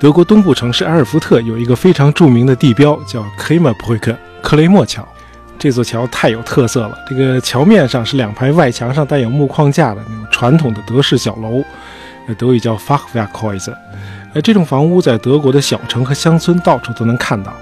德国东部城市埃尔福特有一个非常著名的地标，叫 k r e m e r b r ü c k e 克雷默桥。这座桥太有特色了，这个桥面上是两排外墙上带有木框架的那种传统的德式小楼，呃，德语叫 f a c h w e r k h ä u s e。呃，这种房屋在德国的小城和乡村到处都能看到。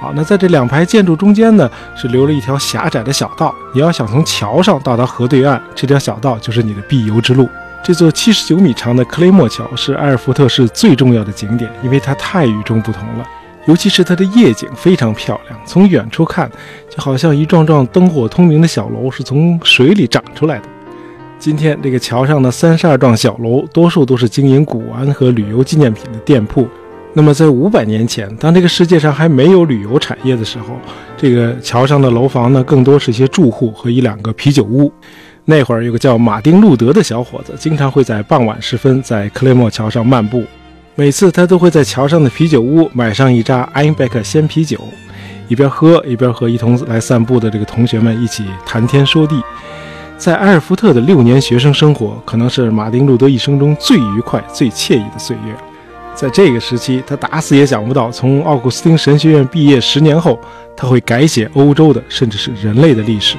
好，那在这两排建筑中间呢，是留了一条狭窄的小道。你要想从桥上到达河对岸，这条小道就是你的必游之路。这座七十九米长的克雷默桥是埃尔福特市最重要的景点，因为它太与众不同了。尤其是它的夜景非常漂亮，从远处看，就好像一幢幢灯火通明的小楼是从水里长出来的。今天这个桥上的三十二幢小楼，多数都是经营古玩和旅游纪念品的店铺。那么在五百年前，当这个世界上还没有旅游产业的时候，这个桥上的楼房呢，更多是一些住户和一两个啤酒屋。那会儿有个叫马丁·路德的小伙子，经常会在傍晚时分在克雷默桥上漫步。每次他都会在桥上的啤酒屋买上一扎艾因贝克鲜啤酒，一边喝一边和一同来散步的这个同学们一起谈天说地。在埃尔福特的六年学生生活，可能是马丁路德一生中最愉快、最惬意的岁月。在这个时期，他打死也想不到，从奥古斯丁神学院毕业十年后，他会改写欧洲的，甚至是人类的历史。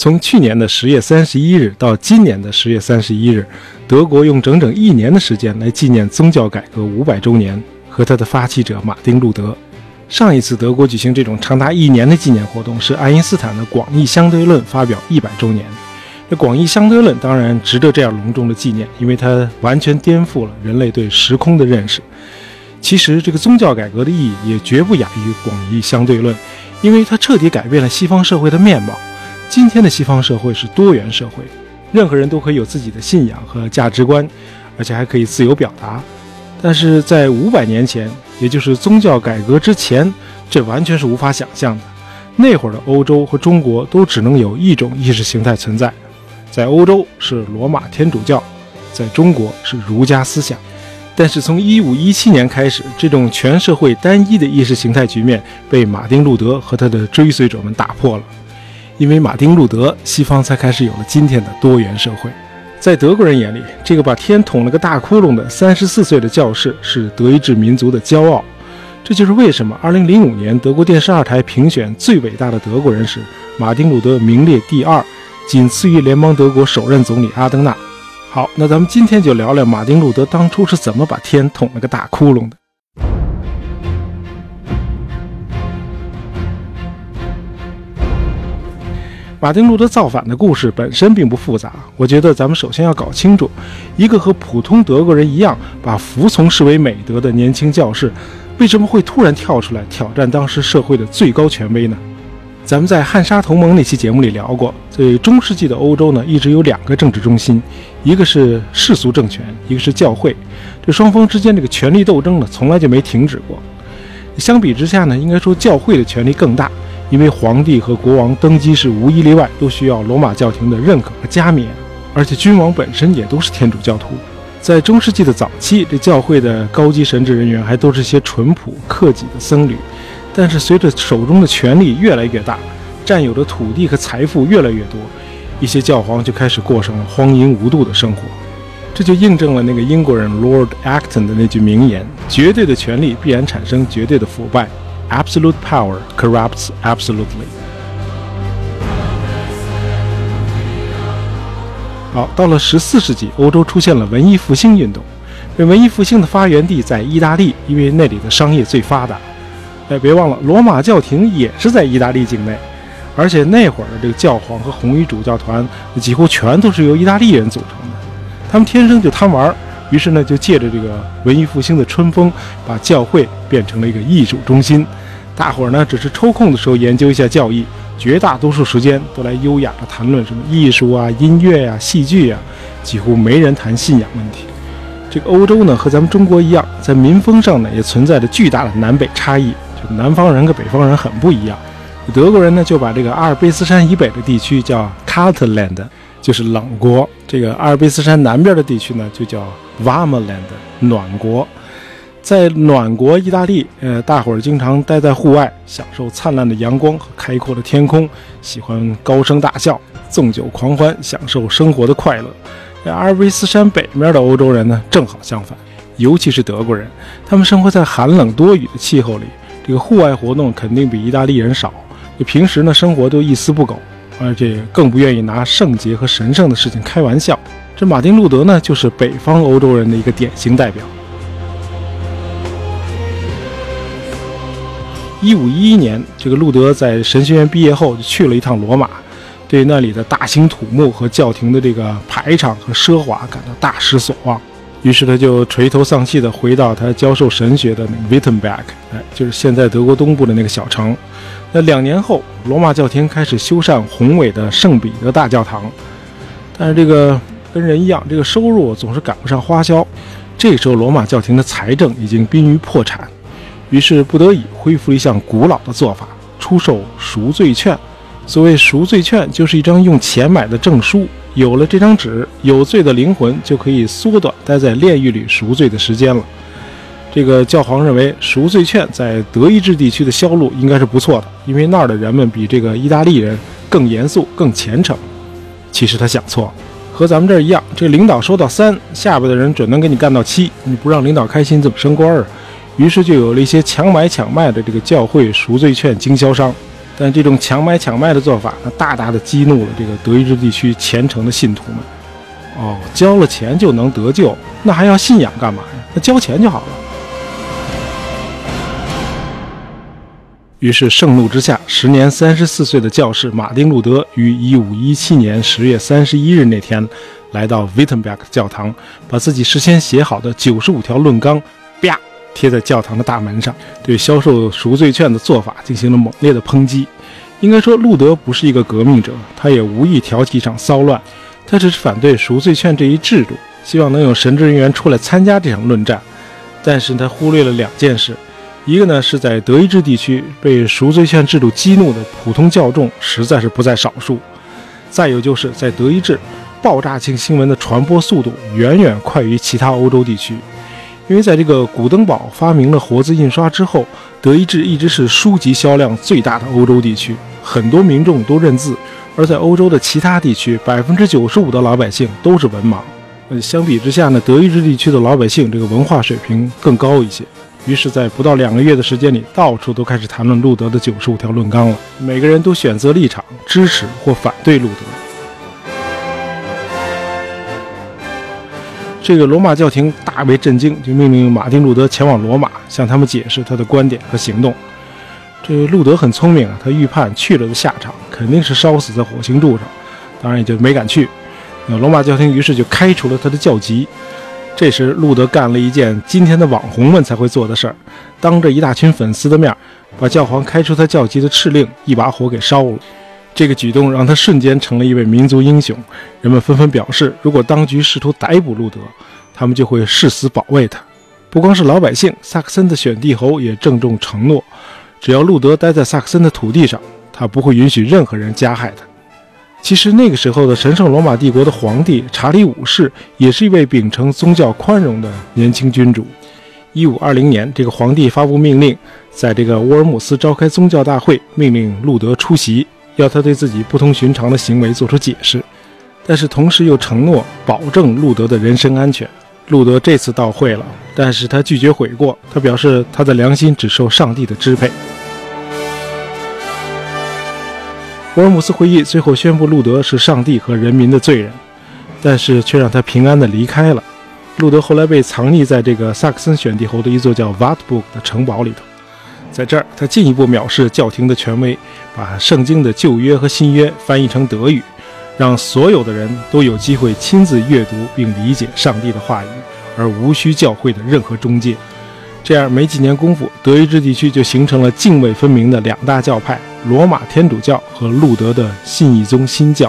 从去年的十月三十一日到今年的十月三十一日，德国用整整一年的时间来纪念宗教改革五百周年和它的发起者马丁·路德。上一次德国举行这种长达一年的纪念活动是爱因斯坦的广义相对论发表一百周年。这广义相对论当然值得这样隆重的纪念，因为它完全颠覆了人类对时空的认识。其实，这个宗教改革的意义也绝不亚于广义相对论，因为它彻底改变了西方社会的面貌。今天的西方社会是多元社会，任何人都可以有自己的信仰和价值观，而且还可以自由表达。但是在五百年前，也就是宗教改革之前，这完全是无法想象的。那会儿的欧洲和中国都只能有一种意识形态存在，在欧洲是罗马天主教，在中国是儒家思想。但是从一五一七年开始，这种全社会单一的意识形态局面被马丁·路德和他的追随者们打破了。因为马丁·路德，西方才开始有了今天的多元社会。在德国人眼里，这个把天捅了个大窟窿的三十四岁的教士是德意志民族的骄傲。这就是为什么2005年德国电视二台评选最伟大的德国人时，马丁·路德名列第二，仅次于联邦德国首任总理阿登纳。好，那咱们今天就聊聊马丁·路德当初是怎么把天捅了个大窟窿的。马丁路德造反的故事本身并不复杂，我觉得咱们首先要搞清楚，一个和普通德国人一样把服从视为美德的年轻教士，为什么会突然跳出来挑战当时社会的最高权威呢？咱们在汉沙同盟那期节目里聊过，在中世纪的欧洲呢，一直有两个政治中心，一个是世俗政权，一个是教会，这双方之间这个权力斗争呢，从来就没停止过。相比之下呢，应该说教会的权力更大。因为皇帝和国王登基是无一例外都需要罗马教廷的认可和加冕，而且君王本身也都是天主教徒。在中世纪的早期，这教会的高级神职人员还都是些淳朴克己的僧侣。但是随着手中的权力越来越大，占有的土地和财富越来越多，一些教皇就开始过上了荒淫无度的生活。这就印证了那个英国人 Lord Acton 的那句名言：绝对的权力必然产生绝对的腐败。Absolute power corrupts absolutely。好，到了十四世纪，欧洲出现了文艺复兴运动。这文艺复兴的发源地在意大利，因为那里的商业最发达。哎，别忘了，罗马教廷也是在意大利境内，而且那会儿的这个教皇和红衣主教团几乎全都是由意大利人组成的，他们天生就贪玩。于是呢，就借着这个文艺复兴的春风，把教会变成了一个艺术中心。大伙儿呢，只是抽空的时候研究一下教义，绝大多数时间都来优雅的谈论什么艺术啊、音乐呀、戏剧呀，几乎没人谈信仰问题。这个欧洲呢，和咱们中国一样，在民风上呢，也存在着巨大的南北差异。就南方人跟北方人很不一样。德国人呢，就把这个阿尔卑斯山以北的地区叫 Kaltland，就是冷国；这个阿尔卑斯山南边的地区呢，就叫 Warmland，暖国。在暖国意大利，呃，大伙儿经常待在户外，享受灿烂的阳光和开阔的天空，喜欢高声大笑、纵酒狂欢，享受生活的快乐。在阿尔卑斯山北面的欧洲人呢，正好相反，尤其是德国人，他们生活在寒冷多雨的气候里，这个户外活动肯定比意大利人少。就平时呢，生活都一丝不苟，而且更不愿意拿圣洁和神圣的事情开玩笑。这马丁·路德呢，就是北方欧洲人的一个典型代表。一五一一年，这个路德在神学院毕业后就去了一趟罗马，对那里的大兴土木和教廷的这个排场和奢华感到大失所望，于是他就垂头丧气地回到他教授神学的那个 Wittenberg，哎，就是现在德国东部的那个小城。那两年后，罗马教廷开始修缮宏伟的圣彼得大教堂，但是这个跟人一样，这个收入总是赶不上花销。这时候，罗马教廷的财政已经濒于破产。于是不得已恢复了一项古老的做法，出售赎罪券。所谓赎罪券，就是一张用钱买的证书。有了这张纸，有罪的灵魂就可以缩短待在炼狱里赎罪的时间了。这个教皇认为，赎罪券在德意志地区的销路应该是不错的，因为那儿的人们比这个意大利人更严肃、更虔诚。其实他想错了，和咱们这儿一样，这领导收到三，下边的人准能给你干到七。你不让领导开心，怎么升官啊？于是就有了一些强买强卖的这个教会赎罪券经销商，但这种强买强卖的做法，那大大的激怒了这个德意志地区虔诚的信徒们。哦，交了钱就能得救，那还要信仰干嘛呀？那交钱就好了。于是盛怒之下，时年三十四岁的教士马丁·路德于一五一七年十月三十一日那天，来到 Wittenberg 教堂，把自己事先写好的九十五条论纲，啪。贴在教堂的大门上，对销售赎罪券的做法进行了猛烈的抨击。应该说，路德不是一个革命者，他也无意挑起一场骚乱，他只是反对赎罪券这一制度，希望能有神职人员出来参加这场论战。但是他忽略了两件事：一个呢是在德意志地区被赎罪券制度激怒的普通教众实在是不在少数；再有就是在德意志，爆炸性新闻的传播速度远远快于其他欧洲地区。因为在这个古登堡发明了活字印刷之后，德意志一直是书籍销量最大的欧洲地区，很多民众都认字。而在欧洲的其他地区，百分之九十五的老百姓都是文盲。呃，相比之下呢，德意志地区的老百姓这个文化水平更高一些。于是，在不到两个月的时间里，到处都开始谈论路德的九十五条论纲了。每个人都选择立场，支持或反对路德。这个罗马教廷大为震惊，就命令马丁·路德前往罗马，向他们解释他的观点和行动。这路德很聪明啊，他预判去了的下场肯定是烧死在火星柱上，当然也就没敢去。那罗马教廷于是就开除了他的教籍。这时，路德干了一件今天的网红们才会做的事儿，当着一大群粉丝的面，把教皇开除他教籍的敕令一把火给烧了。这个举动让他瞬间成了一位民族英雄，人们纷纷表示，如果当局试图逮捕路德，他们就会誓死保卫他。不光是老百姓，萨克森的选帝侯也郑重承诺，只要路德待在萨克森的土地上，他不会允许任何人加害他。其实那个时候的神圣罗马帝国的皇帝查理五世也是一位秉承宗教宽容的年轻君主。一五二零年，这个皇帝发布命令，在这个沃尔姆斯召开宗教大会，命令路德出席。要他对自己不同寻常的行为做出解释，但是同时又承诺保证路德的人身安全。路德这次到会了，但是他拒绝悔过，他表示他的良心只受上帝的支配。沃尔姆斯会议最后宣布路德是上帝和人民的罪人，但是却让他平安的离开了。路德后来被藏匿在这个萨克森选帝侯的一座叫 Wartburg 的城堡里头。在这儿，他进一步藐视教廷的权威，把圣经的旧约和新约翻译成德语，让所有的人都有机会亲自阅读并理解上帝的话语，而无需教会的任何中介。这样没几年功夫，德意志地区就形成了泾渭分明的两大教派：罗马天主教和路德的信义宗新教。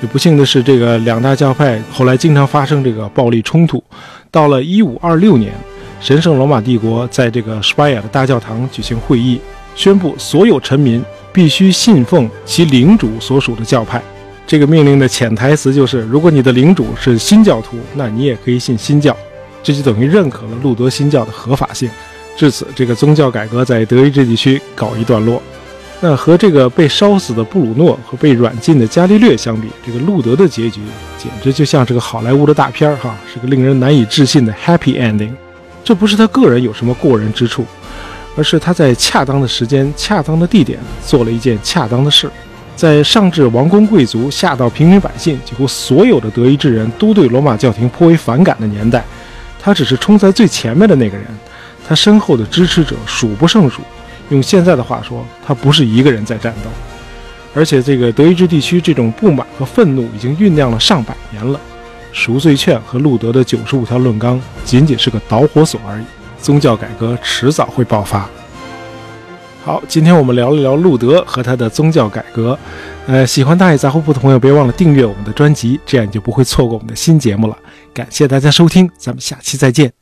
也不幸的是，这个两大教派后来经常发生这个暴力冲突。到了1526年。神圣罗马帝国在这个施巴亚的大教堂举行会议，宣布所有臣民必须信奉其领主所属的教派。这个命令的潜台词就是：如果你的领主是新教徒，那你也可以信新教。这就等于认可了路德新教的合法性。至此，这个宗教改革在德意志地区告一段落。那和这个被烧死的布鲁诺和被软禁的伽利略相比，这个路德的结局简直就像是个好莱坞的大片儿哈，是个令人难以置信的 happy ending。这不是他个人有什么过人之处，而是他在恰当的时间、恰当的地点做了一件恰当的事。在上至王公贵族，下到平民百姓，几乎所有的德意志人都对罗马教廷颇为反感的年代，他只是冲在最前面的那个人。他身后的支持者数不胜数。用现在的话说，他不是一个人在战斗，而且这个德意志地区这种不满和愤怒已经酝酿了上百年了。赎罪券和路德的九十五条论纲仅仅是个导火索而已，宗教改革迟早会爆发。好，今天我们聊了聊路德和他的宗教改革。呃，喜欢大爷杂货铺的朋友，别忘了订阅我们的专辑，这样你就不会错过我们的新节目了。感谢大家收听，咱们下期再见。